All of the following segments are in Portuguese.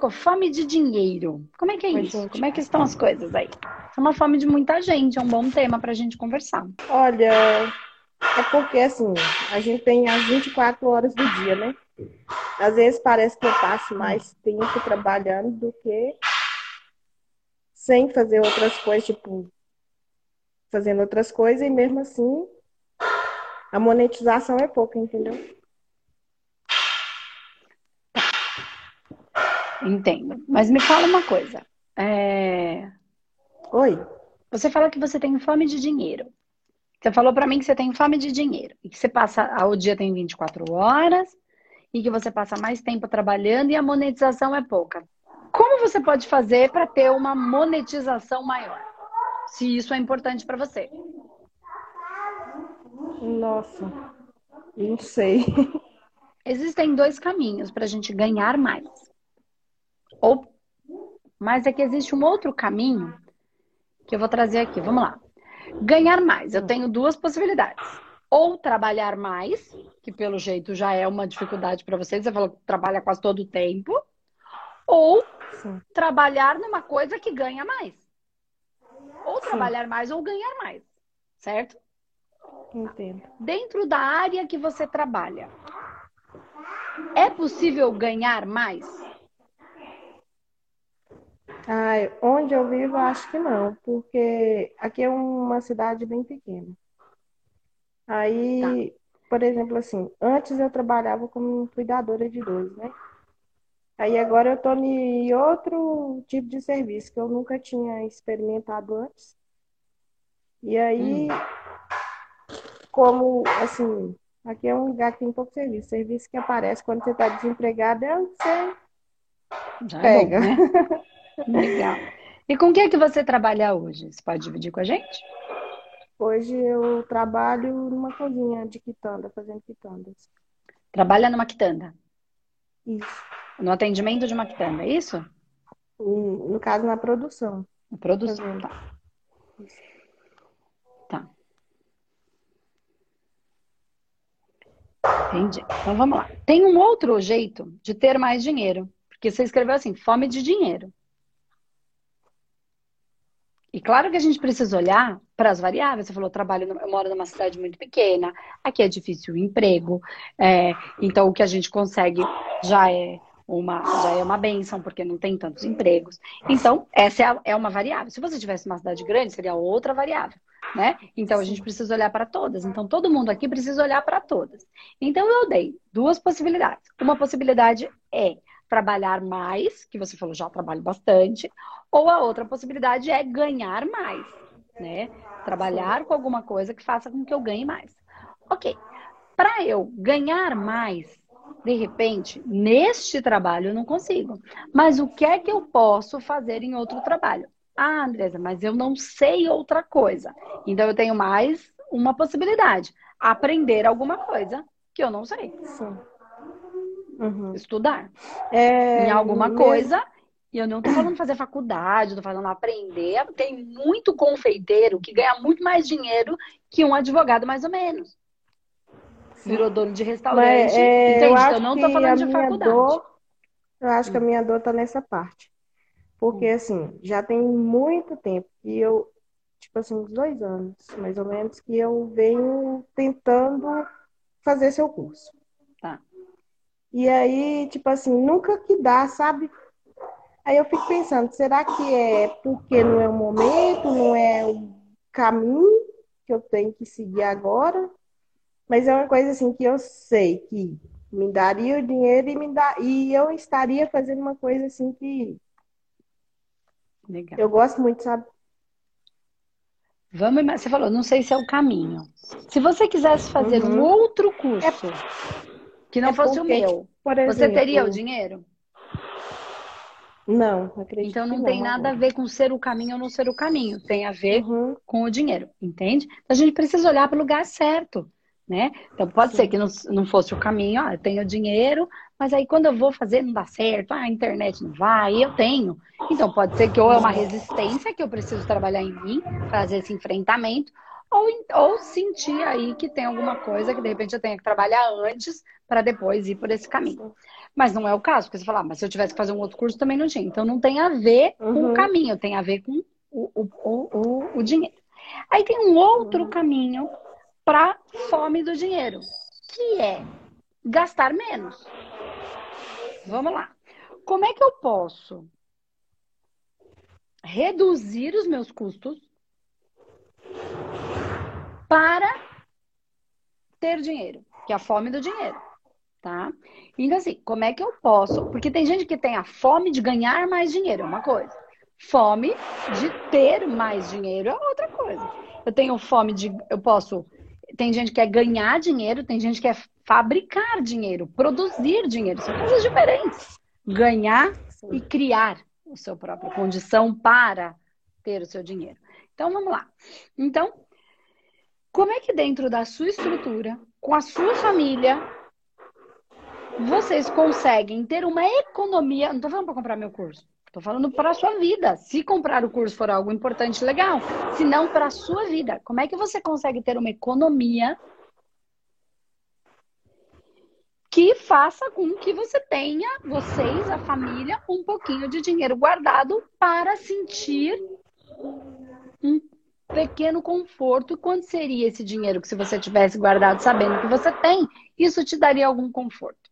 colocou fome de dinheiro. Como é que é Oi, isso? gente. Como é que estão as coisas aí? É uma fome de muita gente, é um bom tema pra gente conversar. Olha, é porque assim, a gente tem as 24 horas do dia, né? Às vezes parece que eu passo mais tempo trabalhando do que sem fazer outras coisas, tipo, fazendo outras coisas, e mesmo assim a monetização é pouca, entendeu? Entendo. Mas me fala uma coisa. É, Oi. Você fala que você tem fome de dinheiro. Você falou pra mim que você tem fome de dinheiro. E que você passa. O dia tem 24 horas. E que você passa mais tempo trabalhando e a monetização é pouca. Como você pode fazer para ter uma monetização maior? Se isso é importante para você. Nossa, não sei. Existem dois caminhos para a gente ganhar mais. Ou, mas é que existe um outro caminho que eu vou trazer aqui. Vamos lá. Ganhar mais. Eu tenho duas possibilidades. Ou trabalhar mais, que pelo jeito já é uma dificuldade para você. Você falou que trabalha quase todo o tempo. Ou Sim. trabalhar numa coisa que ganha mais. Ou Sim. trabalhar mais ou ganhar mais. Certo? Entendo. Dentro da área que você trabalha, é possível ganhar mais? Ai, onde eu vivo, acho que não, porque aqui é uma cidade bem pequena. Aí, por exemplo, assim, antes eu trabalhava como cuidadora de idosos, né? Aí agora eu tô em outro tipo de serviço que eu nunca tinha experimentado antes. E aí, como, assim, aqui é um lugar que tem pouco serviço. Serviço que aparece quando você tá desempregado é você Já Pega. é bom, né? Legal. E com o que é que você trabalha hoje? Você pode dividir com a gente? Hoje eu trabalho numa cozinha de quitanda, fazendo quitandas. Trabalha numa quitanda, Isso. no atendimento de uma quitanda, é isso? No no caso, na produção. Na produção. Fazendo. Tá. Tá. Entendi. Então vamos lá. Tem um outro jeito de ter mais dinheiro. Porque você escreveu assim, fome de dinheiro. E claro que a gente precisa olhar para as variáveis. Você falou, trabalho, no- eu moro numa cidade muito pequena, aqui é difícil o emprego, é, então o que a gente consegue já é uma, já é uma benção, porque não tem tantos empregos. Então, essa é, a- é uma variável. Se você tivesse uma cidade grande, seria outra variável, né? Então, a gente precisa olhar para todas. Então, todo mundo aqui precisa olhar para todas. Então, eu dei duas possibilidades. Uma possibilidade é trabalhar mais, que você falou, já trabalho bastante, ou a outra possibilidade é ganhar mais, né? Trabalhar com alguma coisa que faça com que eu ganhe mais. Ok. Para eu ganhar mais, de repente, neste trabalho eu não consigo. Mas o que é que eu posso fazer em outro trabalho? Ah, Andresa, mas eu não sei outra coisa. Então eu tenho mais uma possibilidade: aprender alguma coisa que eu não sei. Sim. Uhum. Estudar É, em alguma mesmo- coisa. E eu não tô falando fazer faculdade, tô falando aprender. Tem muito confeiteiro que ganha muito mais dinheiro que um advogado, mais ou menos. Virou dono de restaurante. Mas, é, Entende? eu Então, eu não tô falando de faculdade. dor, eu acho que a minha dor tá nessa parte. Porque, Hum. assim, já tem muito tempo que eu, tipo assim, uns dois anos, mais ou menos, que eu venho tentando fazer seu curso. E aí, tipo assim, nunca que dá, sabe? Aí eu fico pensando, será que é porque não é o momento, não é o caminho que eu tenho que seguir agora? Mas é uma coisa assim que eu sei que me daria o dinheiro e me dá e eu estaria fazendo uma coisa assim que Legal. eu gosto muito, sabe? Vamos, você falou, não sei se é o caminho. Se você quisesse fazer um Uhum. outro curso que não é fosse o meu, você exemplo, teria o dinheiro? Não, acredito Então que não tem nada a ver com ser o caminho ou não ser o caminho. Tem a ver Uhum, com o dinheiro, entende? Então, a gente precisa olhar para o lugar certo, né? Então pode ser Sim. que não, não fosse o caminho, ah, eu tenho dinheiro, mas aí quando eu vou fazer não dá certo, ah, a internet não vai, eu tenho. Então pode ser que ou é uma resistência que eu preciso trabalhar em mim, fazer esse enfrentamento, ou, ou sentir aí que tem alguma coisa que de repente eu tenha que trabalhar antes para depois ir por esse caminho. Mas não é o caso, porque você fala, ah, mas se eu tivesse que fazer um outro curso também não tinha. Então não tem a ver uhum. com o caminho, tem a ver com o, o, o, o dinheiro. Aí tem um outro uhum. caminho para fome do dinheiro, que é gastar menos. Vamos lá. Como é que eu posso reduzir os meus custos para ter dinheiro, que é a fome do dinheiro, tá? Então assim, como é que eu posso? Porque tem gente que tem a fome de ganhar mais dinheiro, é uma coisa. Fome de ter mais dinheiro é outra coisa. Eu tenho fome de eu posso tem gente que quer ganhar dinheiro, tem gente que quer fabricar dinheiro, produzir dinheiro, são coisas diferentes. Ganhar e criar a sua própria condição para ter o seu dinheiro. Então vamos lá. Então, como é que dentro da sua estrutura, com a sua família, vocês conseguem ter uma economia? Não estou falando para comprar meu curso. Estou falando para a sua vida. Se comprar o curso for algo importante, legal. Se não, para a sua vida. Como é que você consegue ter uma economia que faça com que você tenha, vocês, a família, um pouquinho de dinheiro guardado para sentir um pequeno conforto. Quanto seria esse dinheiro que se você tivesse guardado sabendo que você tem, isso te daria algum conforto?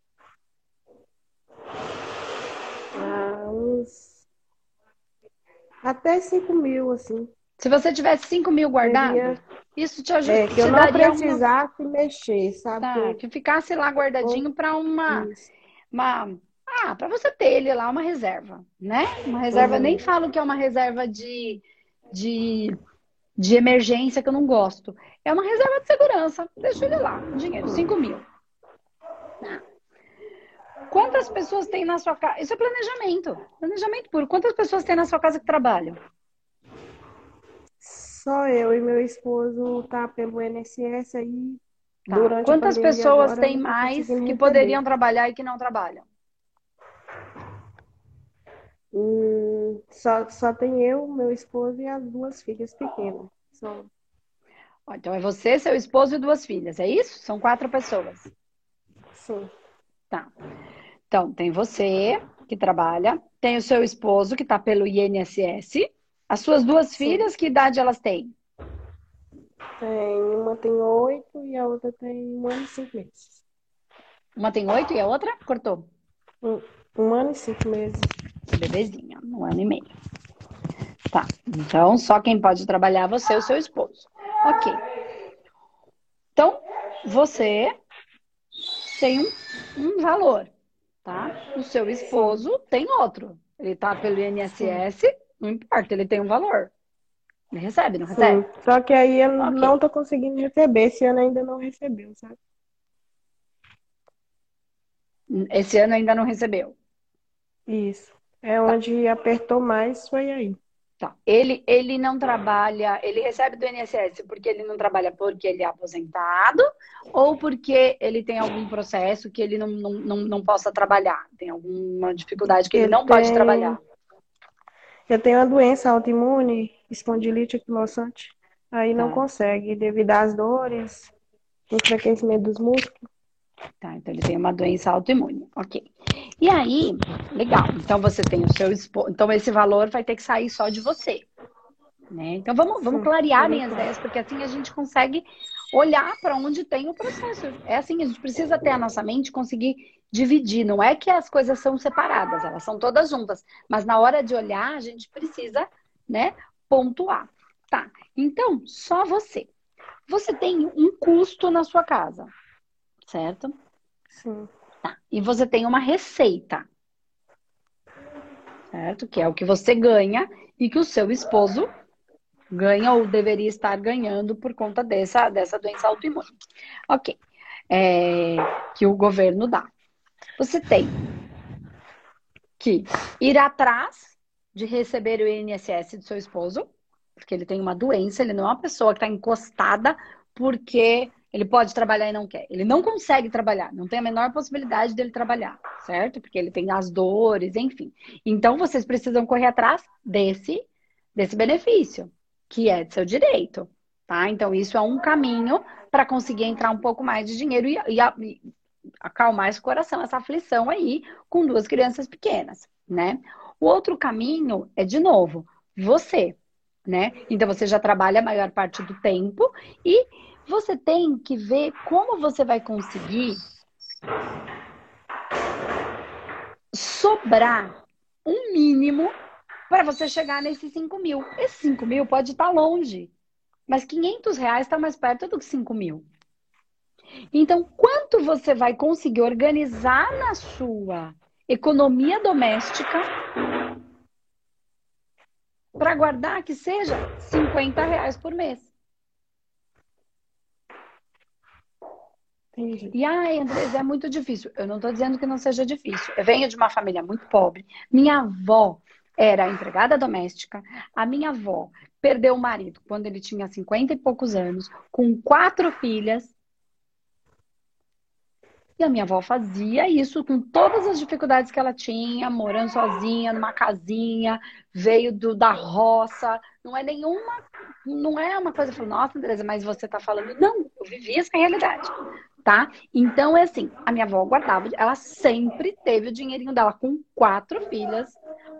Ah, uns... Até 5 mil, assim. Se você tivesse 5 mil guardado, Seria... isso te ajudaria. É, que eu não precisasse uma... mexer, sabe? Tá, que ficasse lá guardadinho para uma, uma. Ah, para você ter ele lá uma reserva, né? Uma reserva, uhum. nem falo que é uma reserva de, de de emergência que eu não gosto. É uma reserva de segurança. Deixa ele lá, dinheiro, 5 mil. Tá. Quantas pessoas tem na sua casa? Isso é planejamento. Planejamento puro. Quantas pessoas tem na sua casa que trabalham? Só eu e meu esposo tá pelo INSS aí. Tá. Durante Quantas pessoas tem mais que poderiam trabalhar e que não trabalham? Hum, só, só tem eu, meu esposo e as duas filhas pequenas. Só. Então é você, seu esposo e duas filhas, é isso? São quatro pessoas. Sim. Tá. Então, tem você que trabalha, tem o seu esposo que está pelo INSS, as suas duas Sim. filhas, que idade elas têm? Tem, uma tem oito e a outra tem um ano e cinco meses. Uma tem oito e a outra? Cortou? Um, um ano e cinco meses bebezinha, um ano e meio. Tá, então só quem pode trabalhar é você e o seu esposo. Ok. Então, você tem um, um valor, tá? O seu esposo tem outro. Ele tá pelo INSS, não importa, ele tem um valor. Ele recebe, não recebe? Sim. Só que aí eu okay. não tô conseguindo receber. Esse ano ainda não recebeu, sabe? Esse ano ainda não recebeu. Isso. É onde tá. apertou mais, foi aí. Tá. Ele, ele não trabalha, ele recebe do INSS porque ele não trabalha porque ele é aposentado ou porque ele tem algum processo que ele não, não, não, não possa trabalhar? Tem alguma dificuldade que ele, ele não tem... pode trabalhar? Eu tenho uma doença autoimune, espondilite anquilosante. Aí não tá. consegue, devido às dores, enfraquecimento dos músculos. Tá, então ele tem uma doença autoimune. Ok. E aí, legal. Então você tem o seu esposo. Então esse valor vai ter que sair só de você. Né? Então vamos, vamos clarear bem as ideias, porque assim a gente consegue olhar para onde tem o processo. É assim, a gente precisa ter a nossa mente conseguir dividir. Não é que as coisas são separadas, elas são todas juntas. Mas na hora de olhar, a gente precisa, né, pontuar. Tá. Então, só você. Você tem um custo na sua casa certo? Sim. Tá. E você tem uma receita, certo? Que é o que você ganha e que o seu esposo ganha ou deveria estar ganhando por conta dessa, dessa doença autoimune. Ok. É, que o governo dá. Você tem que ir atrás de receber o INSS do seu esposo, porque ele tem uma doença, ele não é uma pessoa que está encostada porque ele pode trabalhar e não quer. Ele não consegue trabalhar, não tem a menor possibilidade dele trabalhar, certo? Porque ele tem as dores, enfim. Então vocês precisam correr atrás desse desse benefício, que é de seu direito, tá? Então, isso é um caminho para conseguir entrar um pouco mais de dinheiro e, e, e acalmar esse coração, essa aflição aí com duas crianças pequenas, né? O outro caminho é, de novo, você, né? Então você já trabalha a maior parte do tempo e você tem que ver como você vai conseguir sobrar um mínimo para você chegar nesses 5 mil. Esse 5 mil pode estar tá longe, mas 500 reais está mais perto do que 5 mil. Então, quanto você vai conseguir organizar na sua economia doméstica para guardar que seja 50 reais por mês? Entendi. E ai, Andresa, é muito difícil. Eu não estou dizendo que não seja difícil. Eu venho de uma família muito pobre. Minha avó era empregada doméstica. A minha avó perdeu o marido quando ele tinha 50 e poucos anos, com quatro filhas. E a minha avó fazia isso com todas as dificuldades que ela tinha, morando sozinha, numa casinha, veio do, da roça. Não é nenhuma, não é uma coisa, nossa, Andresa, mas você está falando. Não, eu vivi essa realidade, tá? Então é assim, a minha avó guardava, ela sempre teve o dinheirinho dela com quatro filhas,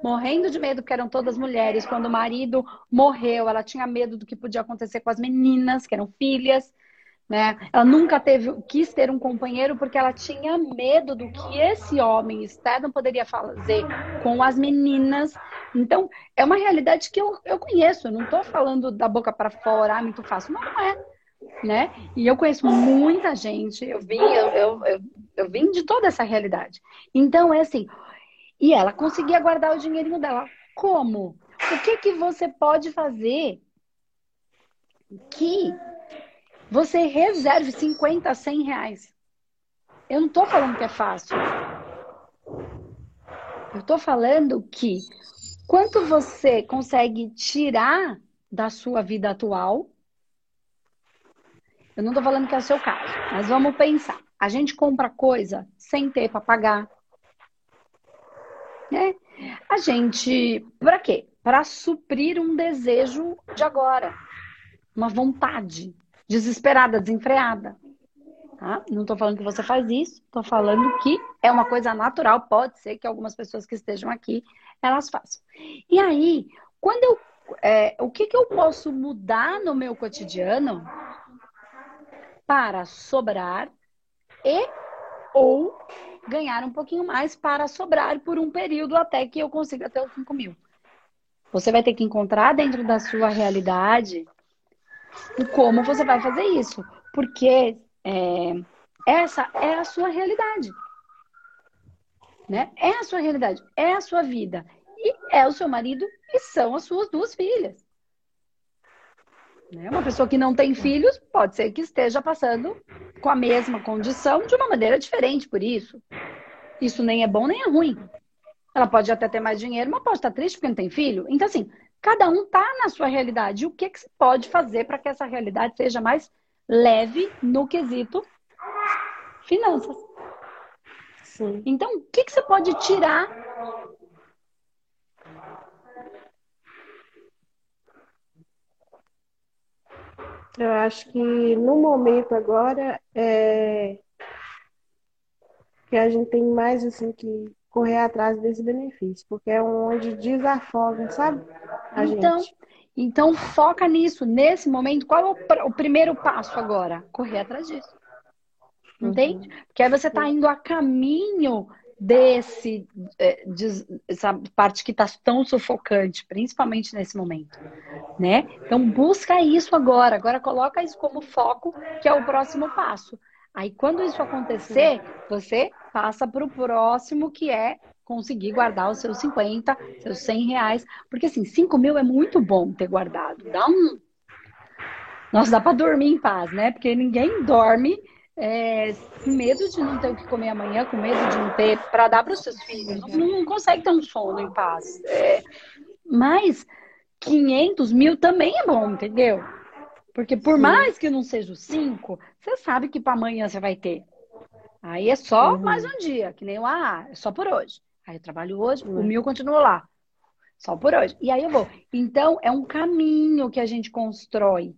morrendo de medo, porque eram todas mulheres. Quando o marido morreu, ela tinha medo do que podia acontecer com as meninas, que eram filhas né? Ela nunca teve, quis ter um companheiro porque ela tinha medo do que esse homem externo poderia fazer com as meninas. Então, é uma realidade que eu, eu conheço. Eu não estou falando da boca para fora, ah, muito fácil. Não, não é. Né? E eu conheço muita gente, eu vim, eu, eu, eu, eu vim de toda essa realidade. Então, é assim. E ela conseguia guardar o dinheirinho dela. Como? O que, que você pode fazer que você reserve 50, 100 reais. Eu não estou falando que é fácil. Eu estou falando que quanto você consegue tirar da sua vida atual. Eu não estou falando que é o seu caso, mas vamos pensar. A gente compra coisa sem ter para pagar. Né? A gente. Para quê? Para suprir um desejo de agora. Uma vontade desesperada, desenfreada. Tá? Não estou falando que você faz isso, estou falando que é uma coisa natural, pode ser que algumas pessoas que estejam aqui elas façam. E aí, quando eu. É, o que, que eu posso mudar no meu cotidiano para sobrar e ou ganhar um pouquinho mais para sobrar por um período até que eu consiga ter os 5 mil? Você vai ter que encontrar dentro da sua realidade e como você vai fazer isso. Porque é, essa é a sua realidade. Né? É a sua realidade, é a sua vida. E é o seu marido e são as suas duas filhas. Né? Uma pessoa que não tem filhos pode ser que esteja passando com a mesma condição de uma maneira diferente por isso. Isso nem é bom nem é ruim. Ela pode até ter mais dinheiro, mas pode estar triste porque não tem filho. Então, assim, Cada um está na sua realidade. o que, que se pode fazer para que essa realidade seja mais leve no quesito finanças? Sim. Então, o que, que você pode tirar Eu acho que no momento agora é que a gente tem mais assim que correr atrás desse benefício, porque é onde desafoga, sabe? A então, gente. então foca nisso. Nesse momento, qual é o, o primeiro passo agora? Correr atrás disso. Uhum. Entende? Porque aí você está indo a caminho desse é, de, essa parte que está tão sufocante, principalmente nesse momento, né? Então busca isso agora, agora coloca isso como foco, que é o próximo passo. Aí quando isso acontecer, você passa para o próximo, que é conseguir guardar os seus 50, seus 100 reais. Porque assim, 5 mil é muito bom ter guardado. Dá um. Nossa, dá para dormir em paz, né? Porque ninguém dorme é, com medo de não ter o que comer amanhã, com medo de não ter para dar para os seus filhos. Não, não, consegue ter um sono em paz. É, mas 500 mil também é bom, entendeu? Porque por Sim. mais que não seja os 5, você sabe que para amanhã você vai ter. Aí é só uhum. mais um dia, que nem o AA, é só por hoje. Aí eu trabalho hoje, uhum. o mil continua lá. Só por hoje. E aí eu vou. Então, é um caminho que a gente constrói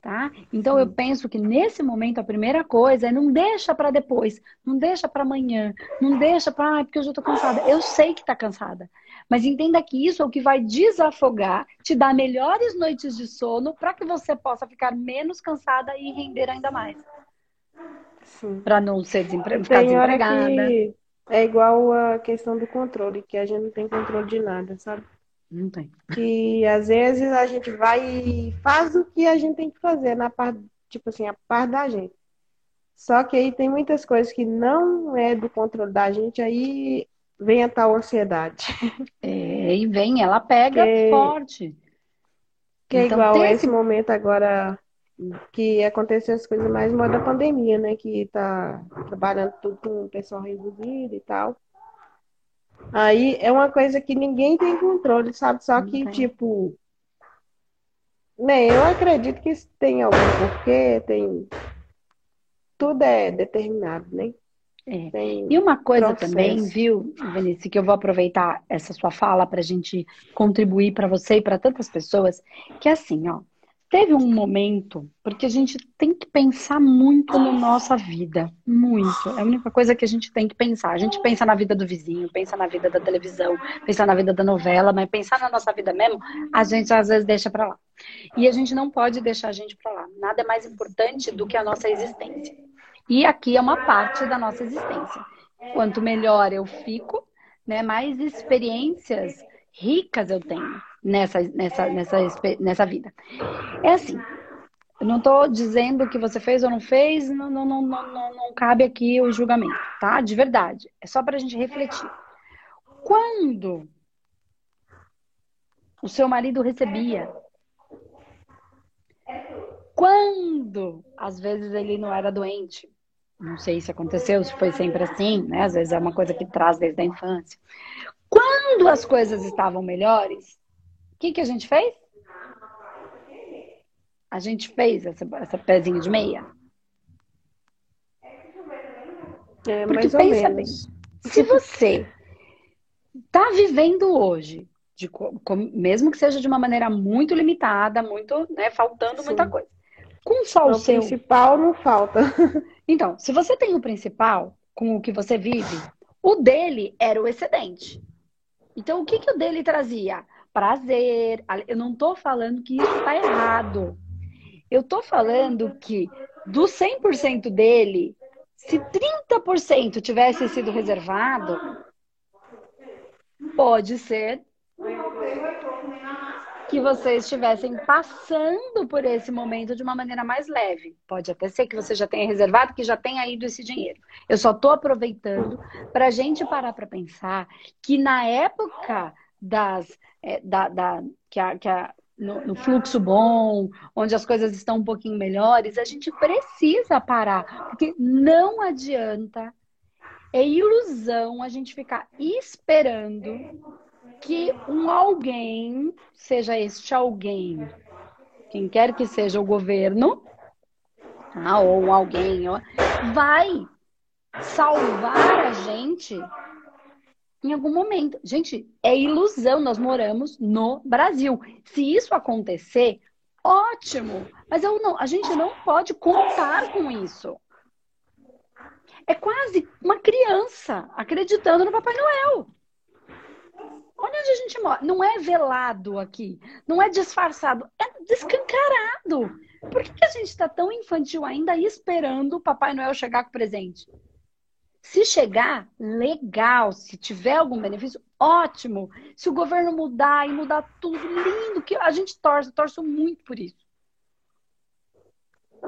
Tá? Então eu penso que nesse momento a primeira coisa é não deixa para depois, não deixa para amanhã, não deixa para ah, porque hoje eu tô cansada. Eu sei que tá cansada, mas entenda que isso é o que vai desafogar, te dar melhores noites de sono para que você possa ficar menos cansada e render ainda mais. Para não ser desempre... ficar desempregada. Que é igual a questão do controle, que a gente não tem controle de nada, sabe? Não tem. Que às vezes a gente vai e faz o que a gente tem que fazer na parte, tipo assim, a parte da gente. Só que aí tem muitas coisas que não é do controle da gente, aí vem a tal ansiedade. É, e vem, ela pega que, forte. Que é então, igual esse momento agora que aconteceu as coisas mais moda da pandemia, né? Que tá trabalhando tudo com o pessoal reduzido e tal. Aí é uma coisa que ninguém tem controle, sabe? Só que, tipo, né, eu acredito que tem algum porquê, tem. Tudo é determinado, né? É. E uma coisa processo. também, viu, Vinícius, que eu vou aproveitar essa sua fala para a gente contribuir para você e para tantas pessoas, que é assim, ó. Teve um momento, porque a gente tem que pensar muito na nossa vida, muito. É a única coisa que a gente tem que pensar. A gente pensa na vida do vizinho, pensa na vida da televisão, pensa na vida da novela, mas pensar na nossa vida mesmo, a gente às vezes deixa para lá. E a gente não pode deixar a gente para lá. Nada é mais importante do que a nossa existência. E aqui é uma parte da nossa existência. Quanto melhor eu fico, né, mais experiências ricas eu tenho nessa, nessa, nessa, nessa vida. É assim, eu não estou dizendo que você fez ou não fez, não, não, não, não, não cabe aqui o julgamento, tá? De verdade. É só para a gente refletir. Quando o seu marido recebia? Quando, às vezes, ele não era doente? Não sei se aconteceu, se foi sempre assim, né? Às vezes é uma coisa que traz desde a infância. Quando as coisas estavam melhores, o que, que a gente fez? A gente fez essa, essa pezinha de meia. É, Porque pensa bem, se você está vivendo hoje, de, mesmo que seja de uma maneira muito limitada, muito, né, faltando Sim. muita coisa, com só o, o seu principal não falta. Então, se você tem o principal com o que você vive, o dele era o excedente. Então, o que, que o dele trazia? prazer. Eu não estou falando que isso está errado. Eu estou falando que do 100% dele, se 30% tivesse sido reservado, pode ser que vocês estivessem passando por esse momento de uma maneira mais leve. Pode até ser que você já tenha reservado, que já tenha ido esse dinheiro. Eu só estou aproveitando para a gente parar para pensar que na época das é, da, da, que a, que a, no, no, fluxo bom, onde as coisas estão um pouquinho melhores, a gente precisa parar, porque não adianta, é ilusão a gente ficar esperando que um alguém, seja este alguém, quem quer que seja o governo, ah, ou alguém, vai salvar a gente em algum momento. Gente, é ilusão, nós moramos no Brasil. Se isso acontecer, ótimo. Mas eu não, a gente não pode contar com isso. É quase uma criança acreditando no Papai Noel. Olha onde a gente mora. Não é velado aqui. Não é disfarçado. É descancarado. Por que a gente está tão infantil ainda esperando o Papai Noel chegar com o presente? Se chegar, legal. Se tiver algum benefício, ótimo. Se o governo mudar e mudar tudo, lindo, que a gente torce, torço muito por isso.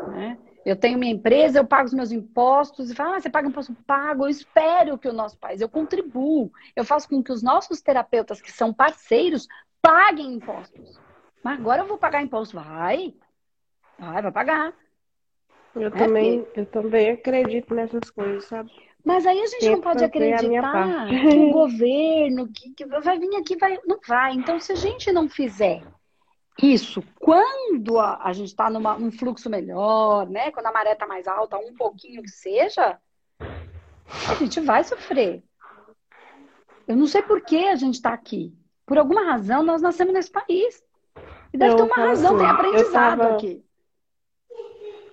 Né? Eu tenho minha empresa, eu pago os meus impostos, e fala, ah, você paga imposto? Pago, eu espero que o nosso país, eu contribuo, eu faço com que os nossos terapeutas, que são parceiros, paguem impostos. Mas agora eu vou pagar imposto. Vai, vai, vai pagar. Eu, é também, eu também acredito nessas coisas, sabe? Mas aí a gente não pode acreditar que o governo que, que vai vir aqui vai. Não vai. Então, se a gente não fizer isso quando a, a gente está num fluxo melhor, né? Quando a maré está mais alta, um pouquinho que seja, a gente vai sofrer. Eu não sei por que a gente está aqui. Por alguma razão, nós nascemos nesse país. E deve eu ter uma razão, assim, tem aprendizado tava... aqui.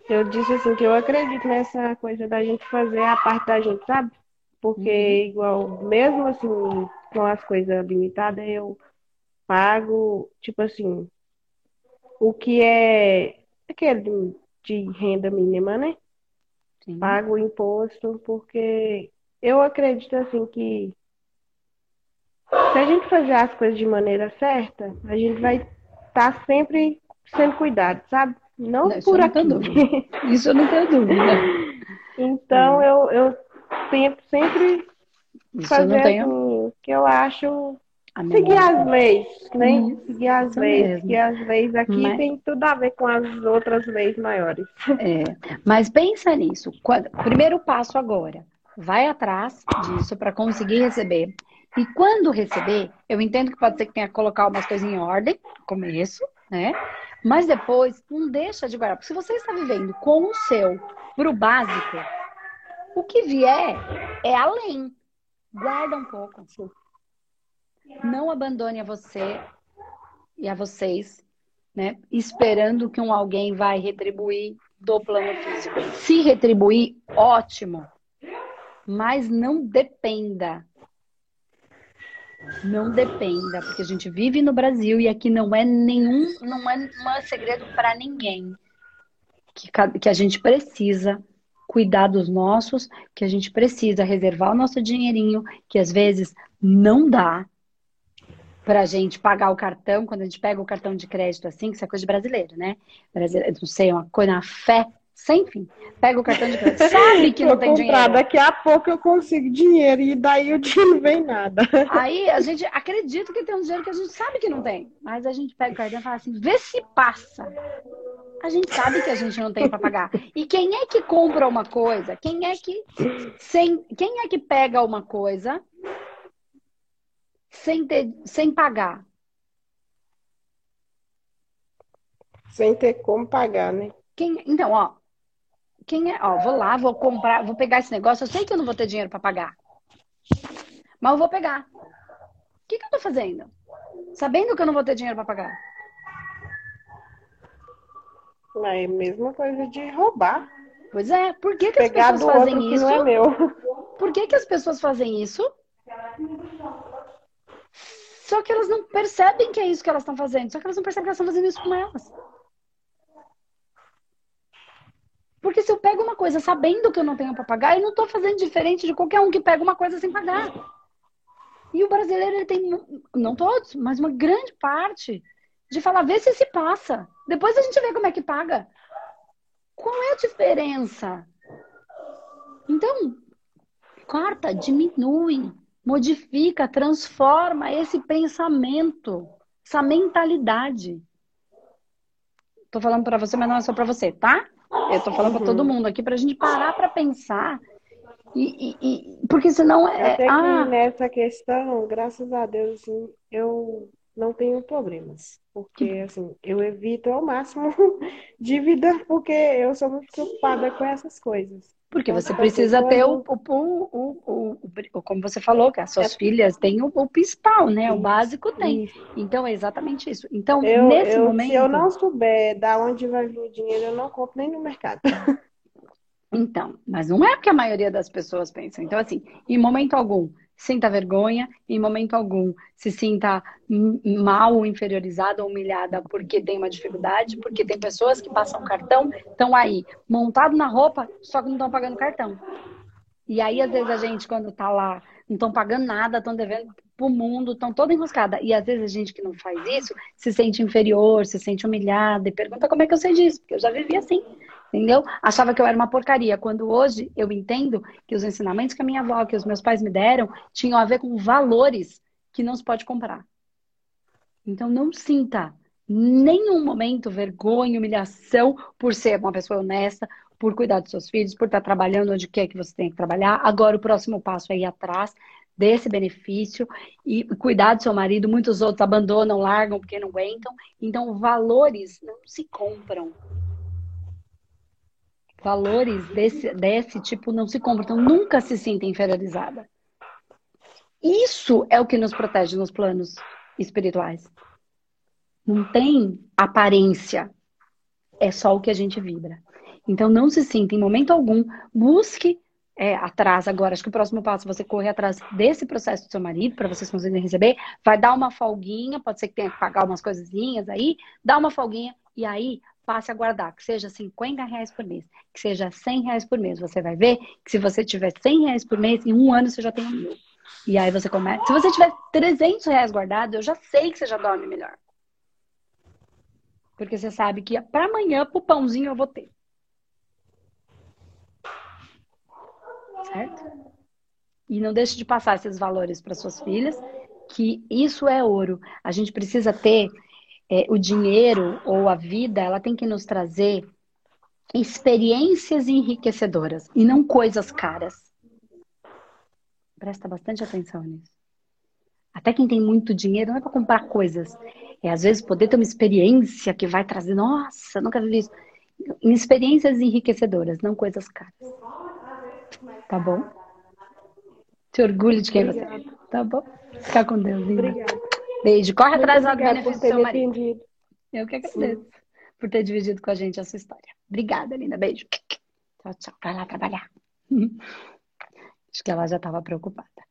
Eu disse assim que eu acredito nessa coisa da gente fazer a parte da gente, sabe? Porque uhum. igual, mesmo assim, com as coisas limitadas, eu pago, tipo assim, o que é aquele de renda mínima, né? Sim. Pago o imposto, porque eu acredito assim que se a gente fazer as coisas de maneira certa, a gente vai estar tá sempre sendo cuidado, sabe? Não, não por aqui. Isso eu não tenho dúvida. então é. eu, eu tento sempre isso fazer tenho... o que eu acho seguir as leis, né? Isso, seguir as leis. Mesmo. Seguir as leis aqui mas... tem tudo a ver com as outras leis maiores. É, mas pensa nisso. Primeiro passo agora. Vai atrás disso para conseguir receber. E quando receber, eu entendo que pode ser que tenha que colocar umas coisas em ordem, começo, né? Mas depois, não deixa de guardar. Porque se você está vivendo com o seu pro básico, o que vier é além. Guarda um pouco. Não abandone a você e a vocês, né? Esperando que um alguém vai retribuir do plano físico. Se retribuir, ótimo. Mas não dependa não dependa, porque a gente vive no Brasil e aqui não é nenhum, não é um segredo para ninguém. Que, que a gente precisa cuidar dos nossos, que a gente precisa reservar o nosso dinheirinho, que às vezes não dá para a gente pagar o cartão, quando a gente pega o cartão de crédito assim, que isso é coisa de brasileiro, né? Brasileiro, não sei, uma coisa na fé sem fim. Pega o cartão de crédito. Sabe que não tem comprar, dinheiro. Daqui a pouco eu consigo dinheiro e daí o dinheiro não vem nada. Aí a gente acredita que tem um dinheiro que a gente sabe que não tem. Mas a gente pega o cartão e fala assim: vê se passa. A gente sabe que a gente não tem para pagar. E quem é que compra uma coisa? Quem é que sem, quem é que pega uma coisa sem ter, sem pagar? Sem ter como pagar, né? Quem, então, ó, quem é, ó, vou lá, vou comprar, vou pegar esse negócio, eu sei que eu não vou ter dinheiro para pagar. Mas eu vou pegar. O que, que eu tô fazendo? Sabendo que eu não vou ter dinheiro para pagar. É a mesma coisa de roubar. Pois é, por que, que as pessoas fazem isso? É meu. Por que, que as pessoas fazem isso? Só que elas não percebem que é isso que elas estão fazendo. Só que elas não percebem que elas estão fazendo isso com elas. Porque se eu pego uma coisa sabendo que eu não tenho para pagar, eu não estou fazendo diferente de qualquer um que pega uma coisa sem pagar. E o brasileiro ele tem, não todos, mas uma grande parte, de falar, vê se se passa. Depois a gente vê como é que paga. Qual é a diferença? Então, corta, diminui, modifica, transforma esse pensamento, essa mentalidade. Tô falando para você, mas não é só para você, tá? Eu tô falando uhum. para todo mundo aqui pra gente parar para pensar. E, e, e, porque senão é. Até ah, nessa questão, graças a Deus, assim, eu não tenho problemas. Porque, assim, eu evito ao máximo dívida, porque eu sou muito preocupada com essas coisas. Porque você precisa ter o, o, o, o, como você falou, que as suas é. filhas têm o, o principal, né? O básico tem. Então é exatamente isso. Então, nesse momento. Se eu não souber da onde vai vir o dinheiro, eu não compro nem no mercado. Então, mas não é porque a maioria das pessoas pensam. Então, assim, em momento algum, sinta vergonha, em momento algum se sinta mal, inferiorizada, humilhada porque tem uma dificuldade, porque tem pessoas que passam cartão, estão aí, montado na roupa, só que não estão pagando cartão. E aí, às vezes, a gente, quando tá lá, não estão pagando nada, estão devendo pro mundo, estão toda enroscada. E às vezes a gente que não faz isso se sente inferior, se sente humilhada e pergunta como é que eu sei disso, porque eu já vivi assim entendeu? Achava que eu era uma porcaria, quando hoje eu entendo que os ensinamentos que a minha avó, que os meus pais me deram, tinham a ver com valores que não se pode comprar. Então não sinta nenhum momento vergonha, humilhação por ser uma pessoa honesta, por cuidar dos seus filhos, por estar trabalhando onde quer que você tenha que trabalhar. Agora o próximo passo é ir atrás desse benefício e cuidar do seu marido. Muitos outros abandonam, largam porque não aguentam. Então, valores não se compram. Valores desse, desse tipo não se compram, então nunca se sinta inferiorizada. Isso é o que nos protege nos planos espirituais. Não tem aparência, é só o que a gente vibra. Então não se sinta em momento algum, busque é, atrás agora. Acho que o próximo passo você correr atrás desse processo do seu marido para vocês conseguirem receber. Vai dar uma folguinha, pode ser que tenha que pagar umas coisinhas aí, dá uma folguinha e aí passe a guardar, que seja 50 reais por mês, que seja 100 reais por mês. Você vai ver que se você tiver 100 reais por mês, em um ano você já tem mil. E aí você começa. Se você tiver 300 reais guardado, eu já sei que você já dorme melhor. Porque você sabe que para amanhã, pro pãozinho, eu vou ter. Certo? E não deixe de passar esses valores para suas filhas, que isso é ouro. A gente precisa ter é, o dinheiro ou a vida, ela tem que nos trazer experiências enriquecedoras e não coisas caras. Presta bastante atenção nisso. Até quem tem muito dinheiro não é para comprar coisas. É às vezes poder ter uma experiência que vai trazer, nossa, nunca vi isso. Experiências enriquecedoras, não coisas caras. Tá bom? Te orgulho de quem Obrigada. você é. Tá bom? Fica com Deus, linda. Obrigada. Beijo. Corre Muito atrás do benefício do seu marido. Entendido. Eu que agradeço Sim. por ter dividido com a gente a sua história. Obrigada, linda. Beijo. Tchau, tchau. Vai lá trabalhar. Acho que ela já estava preocupada.